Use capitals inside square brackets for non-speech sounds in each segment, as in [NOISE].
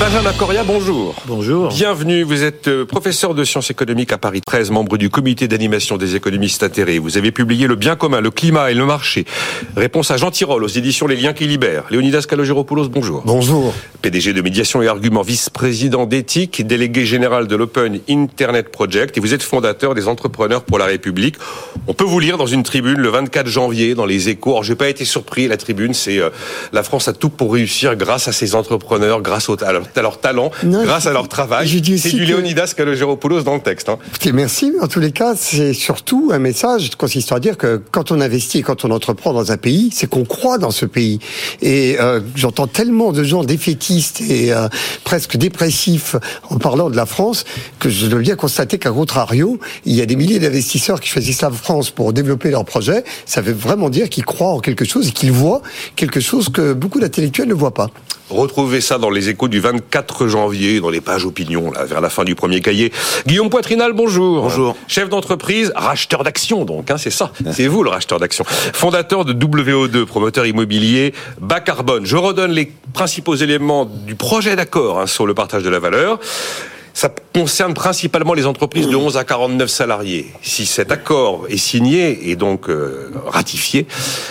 Benjamin Coria, bonjour. Bonjour. Bienvenue, vous êtes euh, professeur de sciences économiques à Paris 13, membre du comité d'animation des économistes intérêts. Vous avez publié Le bien commun, le climat et le marché. Réponse à Jean Tirole aux éditions Les liens qui libèrent. Léonidas Calogéropoulos, bonjour. Bonjour. PDG de médiation et argument, vice-président d'éthique, délégué général de l'Open Internet Project et vous êtes fondateur des entrepreneurs pour la République. On peut vous lire dans une tribune le 24 janvier dans les échos. Alors, j'ai pas été surpris, la tribune, c'est euh, la France a tout pour réussir grâce à ses entrepreneurs, grâce au talent à leur talent, grâce à leur travail. C'est du Léonidas Kalogéropoulos dans le texte. Hein. merci, mais en tous les cas, c'est surtout un message consistant à dire que quand on investit et quand on entreprend dans un pays, c'est qu'on croit dans ce pays. Et euh, j'entends tellement de gens défaitistes et euh, presque dépressifs en parlant de la France que je dois bien constater qu'à contrario, il y a des milliers d'investisseurs qui choisissent la France pour développer leurs projets. Ça veut vraiment dire qu'ils croient en quelque chose et qu'ils voient quelque chose que beaucoup d'intellectuels ne voient pas. Retrouvez ça dans les échos du 24 janvier, dans les pages opinion, là, vers la fin du premier cahier. Guillaume Poitrinal, bonjour. Bonjour. Chef d'entreprise, racheteur d'actions donc, hein, c'est ça. C'est vous le racheteur d'actions. Fondateur de WO2, promoteur immobilier bas carbone. Je redonne les principaux éléments du projet d'accord hein, sur le partage de la valeur. Ça concerne principalement les entreprises de 11 à 49 salariés. Si cet accord est signé et donc euh, ratifié,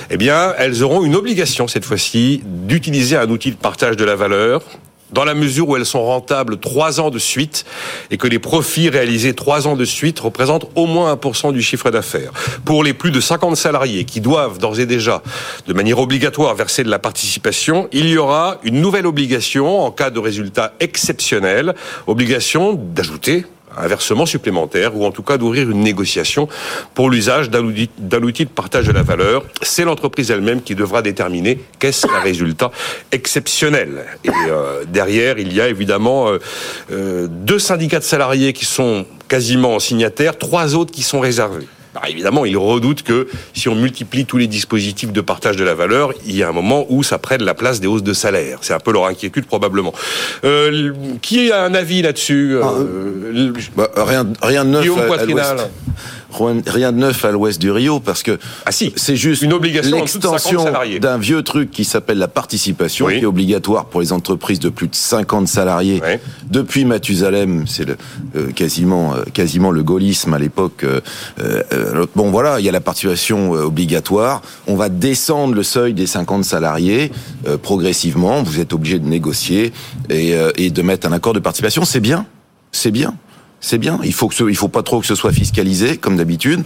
eh bien, elles auront une obligation cette fois-ci d'utiliser un outil de partage de la valeur dans la mesure où elles sont rentables trois ans de suite et que les profits réalisés trois ans de suite représentent au moins 1% du chiffre d'affaires. Pour les plus de 50 salariés qui doivent d'ores et déjà, de manière obligatoire, verser de la participation, il y aura une nouvelle obligation en cas de résultat exceptionnel, obligation d'ajouter un versement supplémentaire ou en tout cas d'ouvrir une négociation pour l'usage d'un outil, de partage de la valeur. C'est l'entreprise elle-même qui devra déterminer qu'est-ce qu'un résultat exceptionnel. Et euh, derrière, il y a évidemment euh, euh, deux syndicats de salariés qui sont quasiment signataires, trois autres qui sont réservés. Alors évidemment, il redoute que si on multiplie tous les dispositifs de partage de la valeur, il y a un moment où ça prenne la place des hausses de salaire. C'est un peu leur inquiétude probablement. Euh, qui a un avis là-dessus euh, euh, bah, Rien, rien de neuf. Rien de neuf à l'ouest du Rio parce que ah si, c'est juste une obligation l'extension d'un vieux truc qui s'appelle la participation qui est obligatoire pour les entreprises de plus de 50 salariés. Depuis Mathusalem, c'est le, quasiment quasiment le gaullisme à l'époque. bon voilà, il y a la participation obligatoire. On va descendre le seuil des 50 salariés progressivement. Vous êtes obligé de négocier et, et de mettre un accord de participation. C'est bien, c'est bien c'est bien. Il faut que ce, il faut pas trop que ce soit fiscalisé comme d'habitude.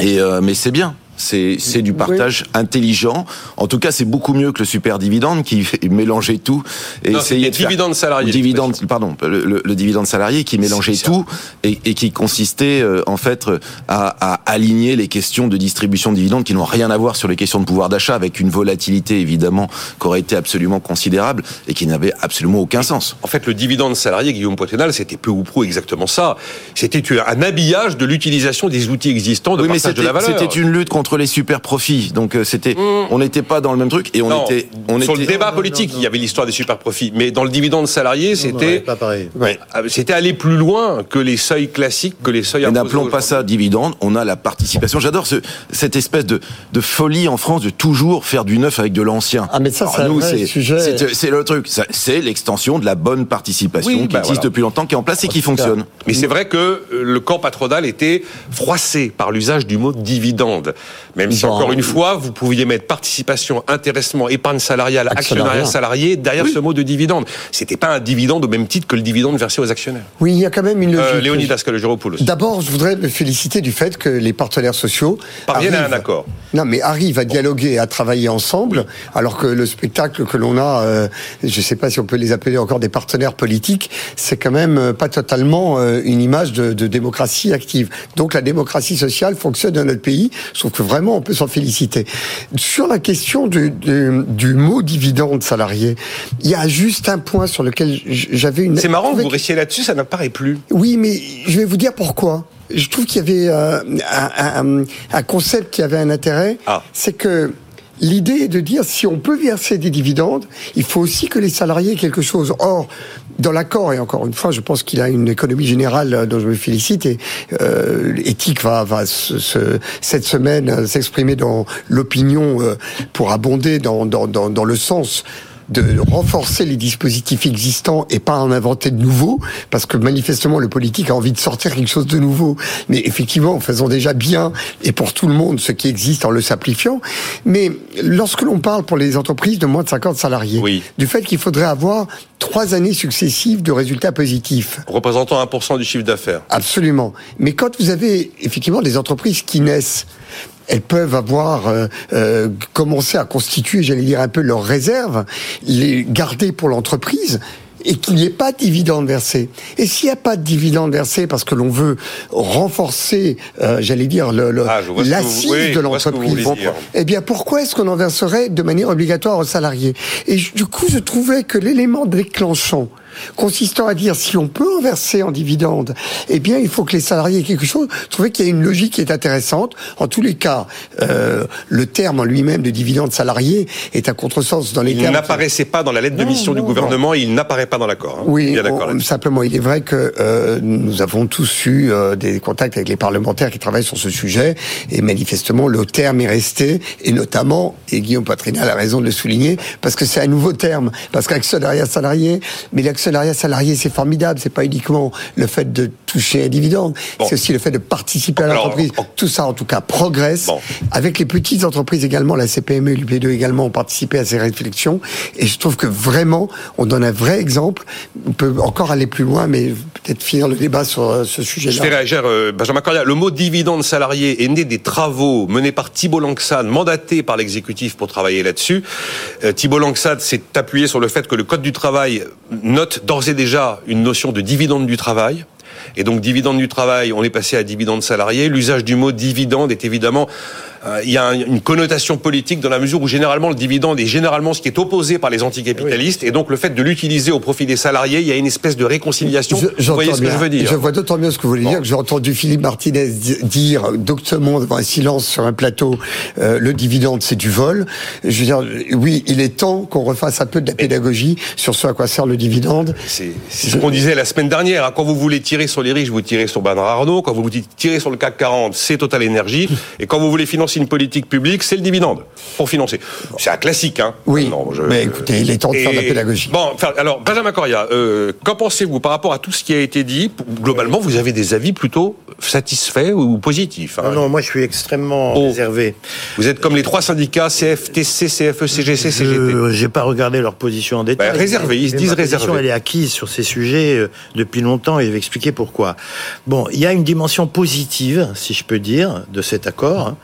Et euh, mais c'est bien c'est du partage intelligent. En tout cas, c'est beaucoup mieux que le super dividende qui [LAUGHS] mélangeait tout et essayait de dividende salarié. Dividende, pardon, le, le, dividende salarié qui mélangeait tout et, et, qui consistait euh, en fait à, à, aligner les questions de distribution de dividendes qui n'ont rien à voir sur les questions de pouvoir d'achat avec une volatilité évidemment qui aurait été absolument considérable et qui n'avait absolument aucun sens. En fait, le dividende salarié, Guillaume Poitrenal, c'était peu ou prou exactement ça. C'était un habillage de l'utilisation des outils existants de partage de la valeur. C'était une lutte contre les super profits. Donc euh, c'était, mm. on n'était pas dans le même truc et on était, on sur le débat politique, il y avait l'histoire des super profits, mais dans le dividende salarié, c'était, pas pareil. Ah, c'était aller plus loin que les seuils classiques, que les seuils. N'appelons pas ça dividende. On a la participation. J'adore ce, cette espèce de, de folie en France de toujours faire du neuf avec de l'ancien. Ah mais ça, c'est sujet. C'est le truc. C'est l'extension de la bonne participation qui bah existe depuis longtemps, qui est en place et qui fonctionne. Mais c'est vrai que euh, le camp patronal était froissé par l'usage du mot dividende. Même si, encore une fois, vous pouviez mettre participation, intéressement, épargne salariale, actionnariat salarié derrière ce mot de dividende. C'était pas un dividende au même titre que le dividende versé aux actionnaires. Oui, il y a quand même une euh, logique. Léonidas D'abord, je voudrais me féliciter du fait que les partenaires sociaux parviennent à un accord. Non, mais arrivent à dialoguer, à travailler ensemble, alors que le spectacle que l'on a, euh, je ne sais pas si on peut les appeler encore des partenaires politiques, c'est quand même euh, pas totalement une image de, de démocratie active. Donc la démocratie sociale fonctionne dans notre pays, sauf que vraiment on peut s'en féliciter. Sur la question du, du, mot dividende salarié, il y a juste un point sur lequel j'avais une... C'est marrant, vous restiez là-dessus, ça n'apparaît plus. Oui, mais je vais vous dire pourquoi je trouve qu'il y avait euh, un, un, concept qui avait un intérêt, ah. c'est que L'idée est de dire si on peut verser des dividendes, il faut aussi que les salariés aient quelque chose. Or, dans l'accord, et encore une fois, je pense qu'il a une économie générale euh, dont je me félicite, et euh, va, va cette semaine euh, s'exprimer dans l'opinion pour abonder dans le sens de renforcer les dispositifs existants et pas en inventer de nouveaux, parce que manifestement le politique a envie de sortir quelque chose de nouveau. Mais effectivement, faisons déjà bien et pour tout le monde ce qui existe en le simplifiant. Mais lorsque l'on parle pour les entreprises de moins de 50 salariés, du fait qu'il faudrait avoir trois années successives de résultats positifs. Représentant 1% du chiffre d'affaires. Absolument. Mais quand vous avez effectivement des entreprises qui naissent, elles peuvent avoir euh, euh, commencé à constituer, j'allais dire un peu leurs réserves, les garder pour l'entreprise et qu'il n'y ait pas de dividende versé. Et s'il n'y a pas de dividende versé parce que l'on veut renforcer, euh, j'allais dire, le, ah, l'assise de l'entreprise, eh bien pourquoi est-ce qu'on en verserait de manière obligatoire aux salariés? Et du coup, je trouvais que l'élément déclenchant consistant à dire si on peut en verser en dividende, eh bien il faut que les salariés aient quelque chose. Je trouvais qu'il y a une logique qui est intéressante. En tous les cas, euh, le terme en lui-même de dividende salarié est un contresens dans les il n'apparaissait pas dans la lettre de mission du gouvernement et il n'apparaît pas dans l'accord. Hein. Oui, simplement, il est vrai que euh, nous avons tous eu euh, des contacts avec les parlementaires qui travaillent sur ce sujet et manifestement le terme est resté et notamment, et Guillaume Patrinal a raison de le souligner, parce que c'est un nouveau terme, parce qu'actionnariat salarié, mais l'actionnariat salarié, c'est formidable. C'est pas uniquement le fait de toucher un dividende, c'est aussi le fait de participer à l'entreprise. Tout ça, en tout cas, progresse. Avec les petites entreprises également, la CPME et l'UP2 également ont participé à ces réflexions. Et je trouve que vraiment, on donne un vrai exemple. On peut encore aller plus loin, mais peut-être finir le débat sur euh, ce sujet-là. Je vais réagir, euh, Benjamin Cordia. Le mot dividende salarié est né des travaux menés par Thibault Langsade, mandaté par l'exécutif pour travailler là-dessus. Euh, Thibault Langsade s'est appuyé sur le fait que le Code du travail note d'ores et déjà une notion de dividende du travail. Et donc dividende du travail, on est passé à dividende salarié. L'usage du mot dividende est évidemment il y a une connotation politique dans la mesure où généralement le dividende est généralement ce qui est opposé par les anticapitalistes et donc le fait de l'utiliser au profit des salariés, il y a une espèce de réconciliation. vous voyez ce que je veux dire Je vois d'autant mieux ce que vous voulez dire que j'ai entendu Philippe Martinez dire doctement devant un silence sur un plateau euh, le dividende c'est du vol. Je veux dire oui, il est temps qu'on refasse un peu de la pédagogie sur ce à quoi sert le dividende. C'est ce qu'on disait la semaine dernière. Hein. Quand vous voulez tirer sur les riches, vous tirez sur Bernard Arnault. Quand vous tirez sur le CAC 40, c'est Total Énergie. Et quand vous voulez financer une politique publique, c'est le dividende pour financer. C'est un classique, hein. Oui. mais écoutez, il est temps de faire de la pédagogie. Bon, alors Benjamin Coria, euh, qu'en pensez-vous par rapport à tout ce qui a été dit? Globalement, vous avez des avis plutôt satisfaits ou positifs hein? Non, moi je suis extrêmement oh. réservé. Vous êtes comme les trois syndicats CFTC, CFE, CGC, CGT. J'ai pas regardé leur position en détail. Ben, réservé, ils se disent réservés. Elle est acquise sur ces sujets euh, depuis longtemps et je vais expliquer pourquoi. Bon, il y a une dimension positive, si je peux dire, de cet accord.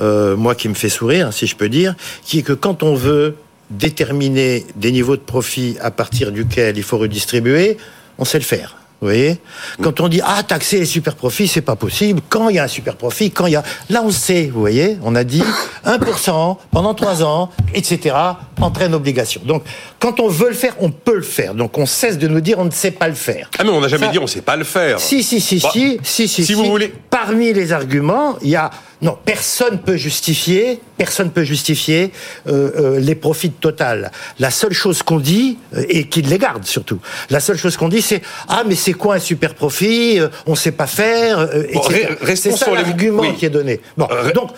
Euh, moi qui me fait sourire, si je peux dire, qui est que quand on veut déterminer des niveaux de profit à partir duquel il faut redistribuer, on sait le faire. Vous voyez? Quand on dit ah taxer les super profits, c'est pas possible. Quand il y a un super profit, quand il y a là on sait, vous voyez On a dit 1% pendant 3 ans, etc. entraîne obligation. Donc quand on veut le faire, on peut le faire. Donc on cesse de nous dire on ne sait pas le faire. Ah mais on n'a jamais dit on ne sait pas le faire. Si si si bah, si si si. Si vous voulez. Parmi les arguments, il y a non, personne peut justifier, personne peut justifier euh, euh, les profits total. La seule chose qu'on dit euh, et qu'ils les garde surtout. La seule chose qu'on dit, c'est ah mais c'est quoi un super profit On sait pas faire. Bon, c'est ça l'argument qui est donné. Bon, donc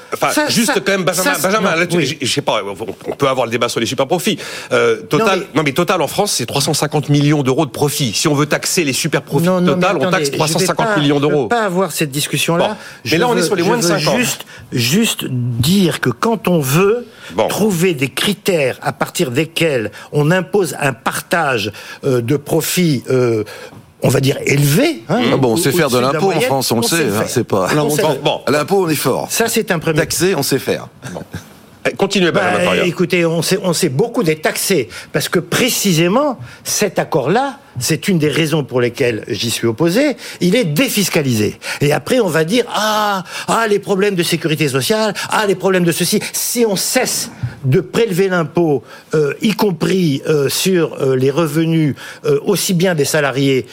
juste quand même Benjamin, Benjamin je, sais pas, on peut avoir le débat sur les super profits. total, non mais... total en France, c'est 350 millions d'euros de profits. Si on veut taxer les super profits total, on taxe 350 millions d'euros. Je pas avoir cette discussion là. mais là, on est sur les moins de 50 juste, dire que quand on veut trouver des critères à partir desquels on impose un partage euh, de profits euh, on va dire élevé. Hein, ah bon, on sait faire de l'impôt en France, on, le sait. Hein, c'est pas. bon, l'impôt, on est fort. Ça, c'est un premier. Taxer, on sait faire. Eh, continuez, bah, Écoutez, on sait, on sait beaucoup d'être taxé parce que précisément cet accord-là c'est une des raisons pour lesquelles j'y suis opposé, il est défiscalisé. Et après, on va dire, ah, ah, les problèmes de sécurité sociale, ah, les problèmes de ceci. Si on cesse de prélever l'impôt, euh, y compris euh, sur euh, les revenus aussi bien des salariés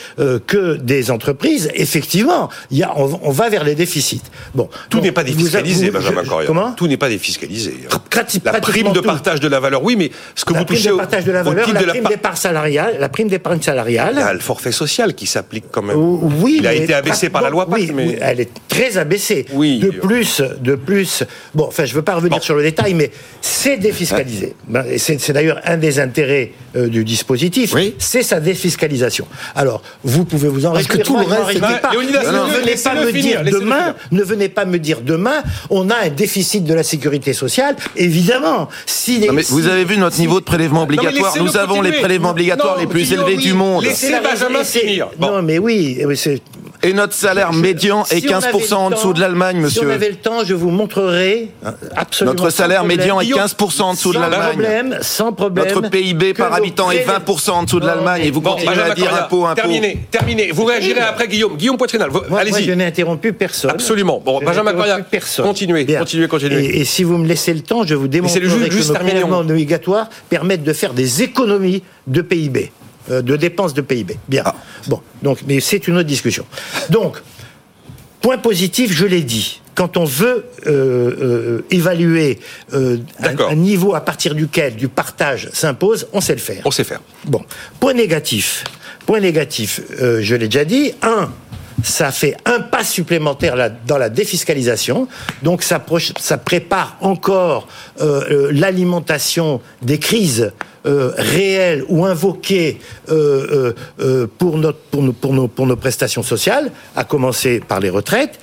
que des entreprises, effectivement, il y a, on, va vers les déficits. Bon, tout n'est pas défiscalisé, Benjamin Correa. Comment? Tout n'est pas défiscalisé. La prime de partage de la valeur, oui, mais ce que vous touchez au, partage de la valeur, la prime d'épargne salariale, la prime d'épargne salariale. Il y a le forfait social qui s'applique quand même. Oui, il a été abaissé par la loi oui, mais elle est très abaissée. Oui. De plus, de plus. Bon, enfin, je veux pas revenir sur le détail, mais c'est défiscalisé. Ben, c'est d'ailleurs un des intérêts euh, du dispositif. C'est sa défiscalisation. Alors, vous pouvez vous en réjouir. tout le reste, pas. Ne venez pas me dire demain. Ne venez pas me dire demain. On a un déficit de la sécurité sociale. Évidemment, si les, mais vous avez vu notre niveau de prélèvement obligatoire. Nous avons les prélèvements obligatoires les plus élevés du monde. Laissez Benjamin finir. Non, mais oui, c'est et notre salaire médian est 15% en dessous de l'Allemagne, monsieur. Si on avait le temps, je vous montrerai absolument. Notre salaire médian est 15% en dessous de l'Allemagne. Sans problème, sans problème. Notre PIB par habitant est 20% en dessous de l'Allemagne et vous continuez à dire impôt, impôt. Terminé, terminé. Vous réagirez après Guillaume. Guillaume Poitrinal, allez-y. je n'ai interrompu personne. Absolument. Bon, Benjamin Coria, continuez, continuez, continuez. Et, si vous me laissez le temps, je vous démontrerai que nos prélèvements obligatoires permettent de faire des économies de PIB. Euh, de dépenses de PIB. Bien. Ah. Bon, donc, mais c'est une autre discussion. Donc, point positif, je l'ai dit. Quand on veut euh, euh, évaluer un, niveau à partir duquel du partage s'impose, on sait le faire. On sait faire. Bon. Point négatif. Point négatif, je l'ai déjà dit. Un, ça fait un pas supplémentaire dans la défiscalisation. Donc ça, ça prépare encore l'alimentation des crises euh, ou invoquées euh, euh, pour, notre, pour, nos, pour, nos, pour nos prestations sociales, à commencer par les retraites.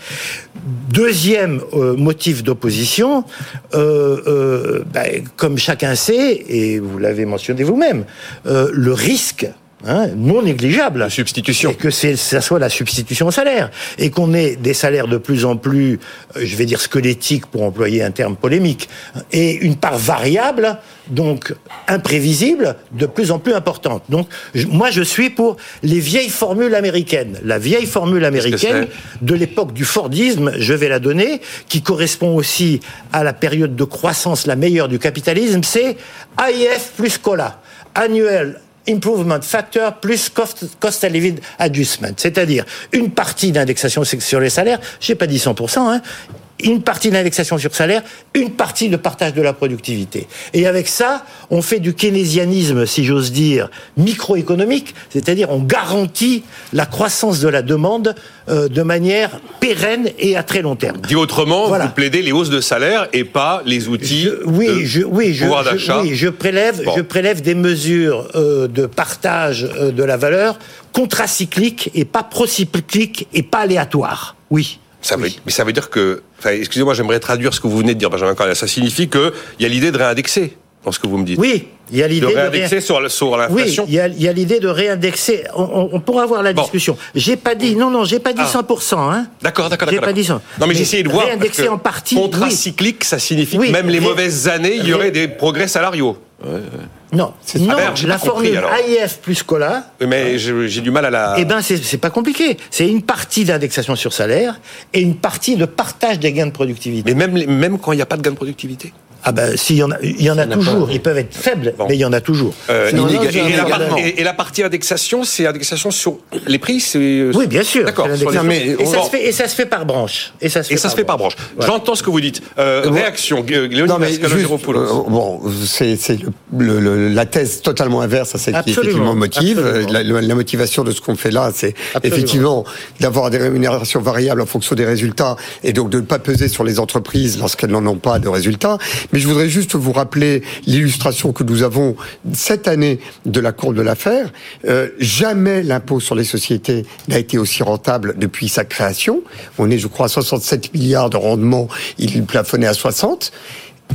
Deuxième motif d'opposition, ben, comme chacun sait, et vous l'avez mentionné vous-même, le risque Hein, non négligeable. La substitution. Et que ça soit la substitution au salaire. Et qu'on ait des salaires de plus en plus, euh, je vais dire squelettiques pour employer un terme polémique, et une part variable, donc imprévisible, de plus en plus importante. Donc, moi, je suis pour les vieilles formules américaines. La vieille formule américaine de l'époque du Fordisme, je vais la donner, qui correspond aussi à la période de croissance la meilleure du capitalisme, c'est AIF plus COLA. Annuel Improvement Factor plus Cost, cost Adjustment, c'est-à-dire une partie d'indexation sur les salaires, j'ai pas dit 100%, hein, une partie d'indexation sur salaire, une partie de partage de la productivité. Et avec ça, on fait du keynésianisme, si j'ose dire, microéconomique, c'est-à-dire on garantit la croissance de la demande euh, de manière pérenne et à très long terme. Dit autrement, vous plaidez les hausses de salaire et pas les outils oui, de je, oui, je, pouvoir d'achat. Oui, je prélève, je prélève des mesures euh, de partage euh, de la valeur contracycliques et pas procycliques et pas aléatoires. Oui. Ça veut, mais ça veut dire que, enfin, excusez-moi, j'aimerais traduire ce que vous venez de dire, Benjamin Correa. Ça signifie qu'il y a l'idée de réindexer dans ce que vous me dites. Oui, il y a l'idée de réindexer sur, l'inflation. Oui, il y a, l'idée de réindexer. On, pourra avoir la discussion. J'ai pas dit, non, non, j'ai pas dit 100%. Ah. Hein. D'accord, d'accord, J'ai pas dit ça. Non, mais, j'ai essayé de voir. Réindexer en partie. Contracyclique, ça signifie que même les mauvaises années, il y aurait des progrès salariaux. Ouais, ouais. Non, non la formule AIF plus COLA. Mais j'ai du mal à la. Eh ben, c'est pas compliqué. C'est une partie d'indexation sur salaire et une partie de partage des gains de productivité. Mais même, même quand il n'y a pas de gains de productivité ah ben, s'il y en a, il y en a toujours. Ils peuvent être faibles, mais il y en a toujours. Euh, et, la partie indexation, c'est indexation sur les prix, euh, Oui, bien sûr. D'accord. Et, ça se fait, et ça se fait par branche. Et ça se fait, ça par, se fait par branche. J'entends ce que vous dites. Euh, réaction, Léonie Bon, c'est la thèse totalement inverse à celle qui effectivement motive. La, la, motivation de ce qu'on fait là, c'est effectivement d'avoir des rémunérations variables en fonction des résultats et donc de ne pas peser sur les entreprises lorsqu'elles n'en ont pas de résultats. Mais je voudrais juste vous rappeler l'illustration que nous avons cette année de la courbe de l'affaire. Euh, jamais l'impôt sur les sociétés n'a été aussi rentable depuis sa création. On est, je crois, à 67 milliards de rendement. Il plafonnait à 60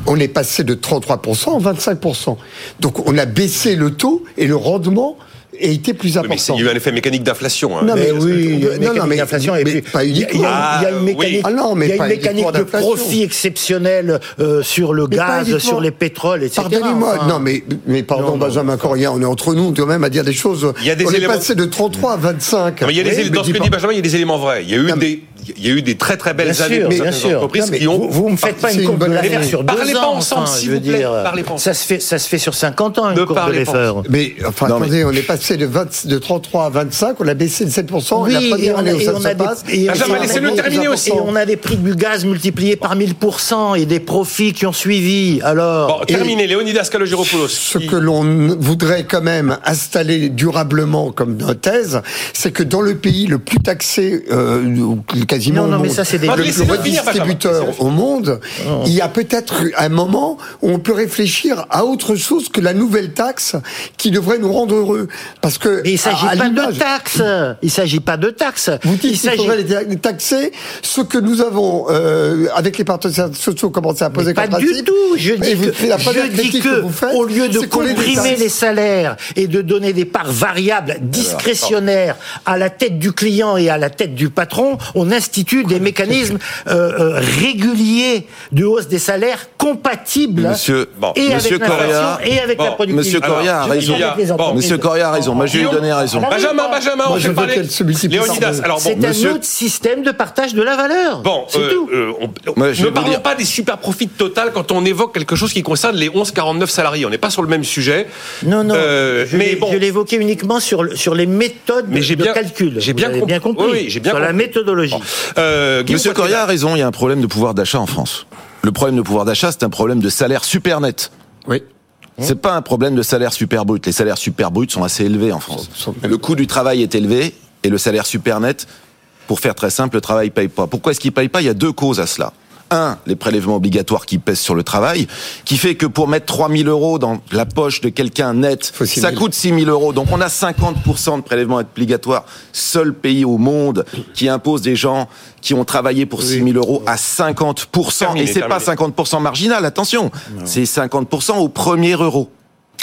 on est passé de 33% à 25%. Donc on a baissé le taux et le rendement été plus important. il y a eu un effet mécanique d'inflation. Hein. Non, mais, oui, non, non, mais d'inflation et puis pas uniquement. Il y a, il y a une mécanique, ah, non, mais il y a une mécanique de profit exceptionnel euh, sur le gaz, sur les pétroles, etc. Pardonnez-moi, non, mais, mais pardon, Benjamin Corrien, on est entre nous quand même à dire des choses. Il y a des on éléments... est passé de 33 à 25. Mais il y a des, dans ce que dit Benjamin, il y a des éléments vrais. Il y a eu des il y a eu des très très belles années bien sûr. entreprises qui ont. Vous, me faites pas une courbe de l'affaire sur deux parlez ans. Pas ensemble, s'il vous plaît. Parlez pas Ça se fait, ça se fait sur 50 ans une courbe de l'affaire. Mais enfin, attendez, on est passé de, 20, de 33 à 25, on a baissé de 7 oui, la première année où ça se passe. laissez-le terminer aussi. Et on a des prix du gaz multipliés par 1000% et des profits qui ont suivi. Alors. Bon, terminez, Léonidas Kalogiropoulos. Ce que l'on voudrait quand même installer durablement comme thèse, c'est que dans le pays le plus taxé, euh, quasiment. Non, non, mais ça, c'est des le plus redistributeur au monde, il y a peut-être un moment où on peut réfléchir à autre chose que la nouvelle taxe qui devrait nous rendre heureux. Parce que. Mais il s'agit pas de taxe. Il s'agit pas de taxe. Vous dites qu'il faudrait taxer ce que nous avons, euh, avec les partenaires sociaux, commencé à poser comme Pas du tout. Je dis que, je dis que, au lieu de comprimer les salaires et de donner des parts variables discrétionnaires à la tête du client et à la tête du patron, on institue des mécanismes euh, euh, réguliers de hausse des salaires compatibles Monsieur, et, Monsieur avec Coria, et avec la productivité. Monsieur Coria a raison. Monsieur Coria a raison. Moi, je vais lui donner raison. Benjamin, Benjamin, on fait parler. Léonidas, alors bon, c'est un autre système de partage de la valeur. Bon, c'est euh, tout. ne parlons pas des super profits total quand on évoque quelque chose qui concerne les 11-49 salariés. On n'est pas sur le même sujet. Non, non. mais bon. je l'évoquais uniquement sur, sur les méthodes de calcul. J'ai bien, bien, compris. Oui, j'ai bien sur la méthodologie. Euh, Monsieur Coria a raison, il y a un problème de pouvoir d'achat en France. Le problème de pouvoir d'achat, c'est un problème de salaire super net. Oui. C'est pas un problème de salaire super brut. Les salaires super bruts sont assez élevés en France. Le coût du travail est élevé et le salaire super net, pour faire très simple, le travail paye pas. Pourquoi est-ce qu'il paye pas? Il y a deux causes à cela un, les prélèvements obligatoires qui pèsent sur le travail, qui fait que pour mettre 3 000 euros dans la poche de quelqu'un net, ça coûte 6 000 euros. Donc on a 50% de prélèvements obligatoires. Seul pays au monde qui impose des gens qui ont travaillé pour 6 000 euros à 50%. Et c'est pas 50% marginal, attention. C'est 50% au premier euro.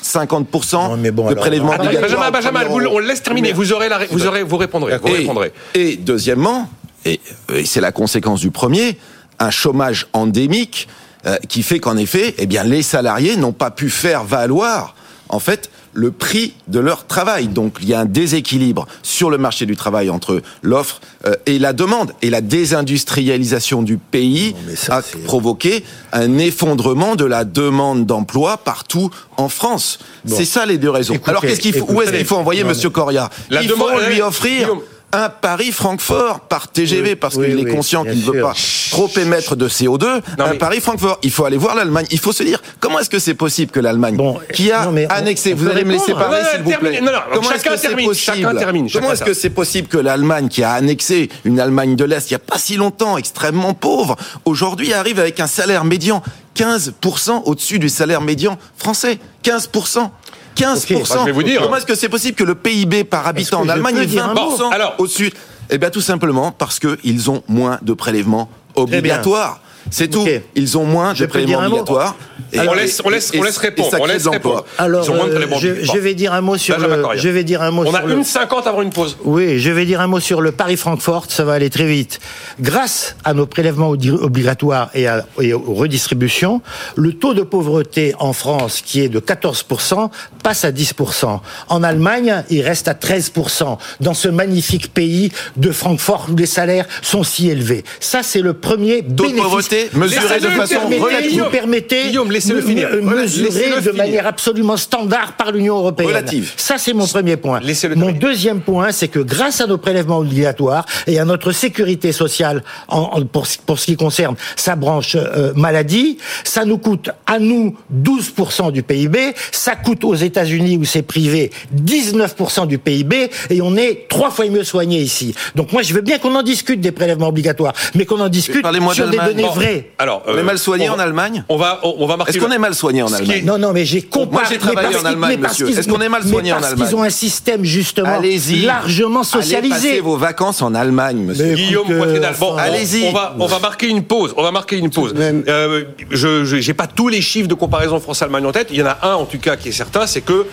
50% de prélèvements obligatoires. Benjamin, Benjamin, on laisse terminer. Vous aurez, la, vous aurez, vous répondrez. Vous répondrez. Et deuxièmement, et c'est la conséquence du premier, un chômage endémique euh, qui fait qu'en effet, eh bien, les salariés n'ont pas pu faire valoir, en fait, le prix de leur travail. Donc il y a un déséquilibre sur le marché du travail entre l'offre euh, et la demande. Et la désindustrialisation du pays a provoqué un effondrement de la demande d'emploi partout en France. C'est ça les deux raisons. Alors qu'est-ce qu'il faut Où est-ce qu'il faut envoyer Monsieur Coria Il faut lui offrir un Paris-Francfort par TGV parce qu'il est conscient qu'il ne veut pas trop émettre de CO2. un Paris-Francfort. Il faut aller voir l'Allemagne. Il faut se dire comment est-ce que c'est possible que l'Allemagne, qui a annexé, vous allez me laisser parler s'il vous plaît. comment est-ce que c'est possible Comment est-ce que c'est possible que l'Allemagne, qui a annexé une Allemagne de l'Est il n'y a pas si longtemps, extrêmement pauvre, aujourd'hui arrive avec un salaire médian 15% au-dessus du salaire médian français? 15% 15%. vais vous dire. Comment est-ce que c'est possible que le PIB par habitant en Allemagne est 20% alors, au-dessus? Eh bien, tout simplement parce qu'ils ont moins de prélèvements obligatoires. C'est tout. Ils ont moins de prélèvements obligatoires. Et on laisse, on laisse, on laisse répondre. On laisse répondre. Alors, euh, je, je, vais dire un mot sur le. Je vais dire un mot. On a une cinquante avant une pause. Oui, je vais dire un mot sur le Paris-Francfort. Ça va aller très vite. Grâce à nos prélèvements obligatoires et, à, et aux redistributions, le taux de pauvreté en France, qui est de 14% passe à 10% En Allemagne, il reste à 13% dans ce magnifique pays de Francfort où les salaires sont si élevés. Ça, c'est le premier bénéfice mesurer de façon relative. Vous permettez Guillaume, laissez-le finir. Mesurer de manière absolument standard par l'Union européenne. Relative. Ça, c'est mon premier point. Mon deuxième point, c'est que grâce à nos prélèvements obligatoires et à notre sécurité sociale en, pour, pour, ce qui concerne sa branche euh, maladie, ça nous coûte à nous 12% du PIB, ça coûte aux États-Unis où c'est privé 19% du PIB et on est trois fois mieux soigné ici. Donc moi, je veux bien qu'on en discute des prélèvements obligatoires, mais qu'on en discute sur des données vraies. Alors, on est mal soigné en Allemagne On va, on va marquer. Est-ce qu'on est mal soigné en Allemagne Non, non, mais j'ai comparé. Moi, j'ai travaillé en Allemagne, monsieur. Est-ce qu'on est mal soigné en Allemagne Parce qu'ils ont un système justement largement socialisé. Allez passer vos vacances en Allemagne, monsieur. Guillaume Poitrédal. Bon, allez-y. On va, on va marquer une pause. On va marquer une pause. Euh, je, j'ai pas tous les chiffres de comparaison France-Allemagne en tête. Il y en a un en tout cas qui est certain, c'est que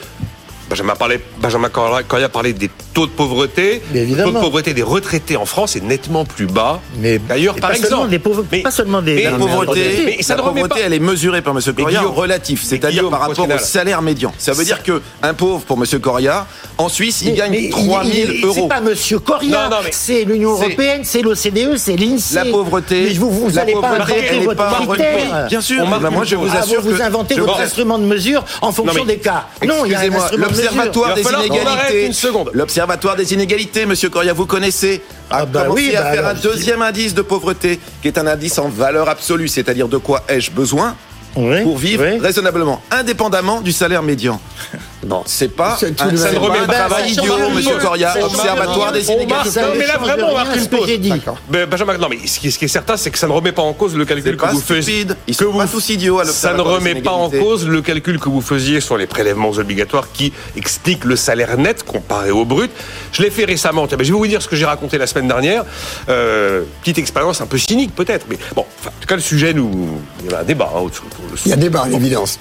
Benjamin, parlait, Benjamin Correa a parlé des taux de pauvreté. Le taux de pauvreté des retraités en France est nettement plus bas. Mais d'ailleurs, par exemple, des pauvres, mais, pas seulement des mais, pauvreté, mais ça la pauvreté, elle est mesurée par M. Correa en relatif, c'est-à-dire par rapport au salaire médian. Ça veut dire que un pauvre pour M. Correa, en Suisse, il gagne 3 000 euros. C'est pas M. Correa, c'est l'Union européenne, c'est l'OCDE, c'est l'INSEE. La pauvreté, mais vous, vous la allez pas inventer votre pas Bien sûr, moi je vous assure que vous inventez votre instrument de mesure en fonction des cas. Non, il y a un l'observatoire des inégalités. L'observatoire des inégalités, Monsieur Coria, vous connaissez a ah bah commencé à bah faire un deuxième indice de pauvreté, qui est un indice en valeur absolue, c'est-à-dire de quoi ai-je besoin pour vivre raisonnablement, indépendamment du salaire médian. Non, c'est pas un, ça ne remet pas travail idiot, Monsieur Coria, Observatoire des inégalités. Non, mais là vraiment, on marque une pause. Benjamin, non, mais ce qui est certain, c'est que ça ne remet pas en cause le calcul que vous faisiez. Ils sont pas tous idiots à Ça ne remet pas en cause le calcul que vous faisiez sur les prélèvements obligatoires qui explique le salaire net comparé au brut. Je l'ai fait récemment. je vais vous dire ce que j'ai raconté la semaine dernière. Euh, petite expérience un peu cynique peut-être, mais bon, en tout cas le sujet nous, il y a un débat. Hein, il y a débat, à l'évidence.